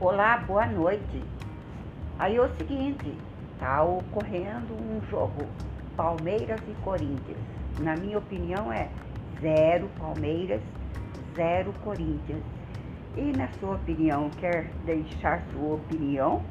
Olá, boa noite. Aí é o seguinte, tá ocorrendo um jogo Palmeiras e Corinthians. Na minha opinião é zero Palmeiras, zero Corinthians. E na sua opinião, quer deixar sua opinião?